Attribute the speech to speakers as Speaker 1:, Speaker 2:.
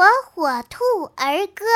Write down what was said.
Speaker 1: 火火兔儿歌。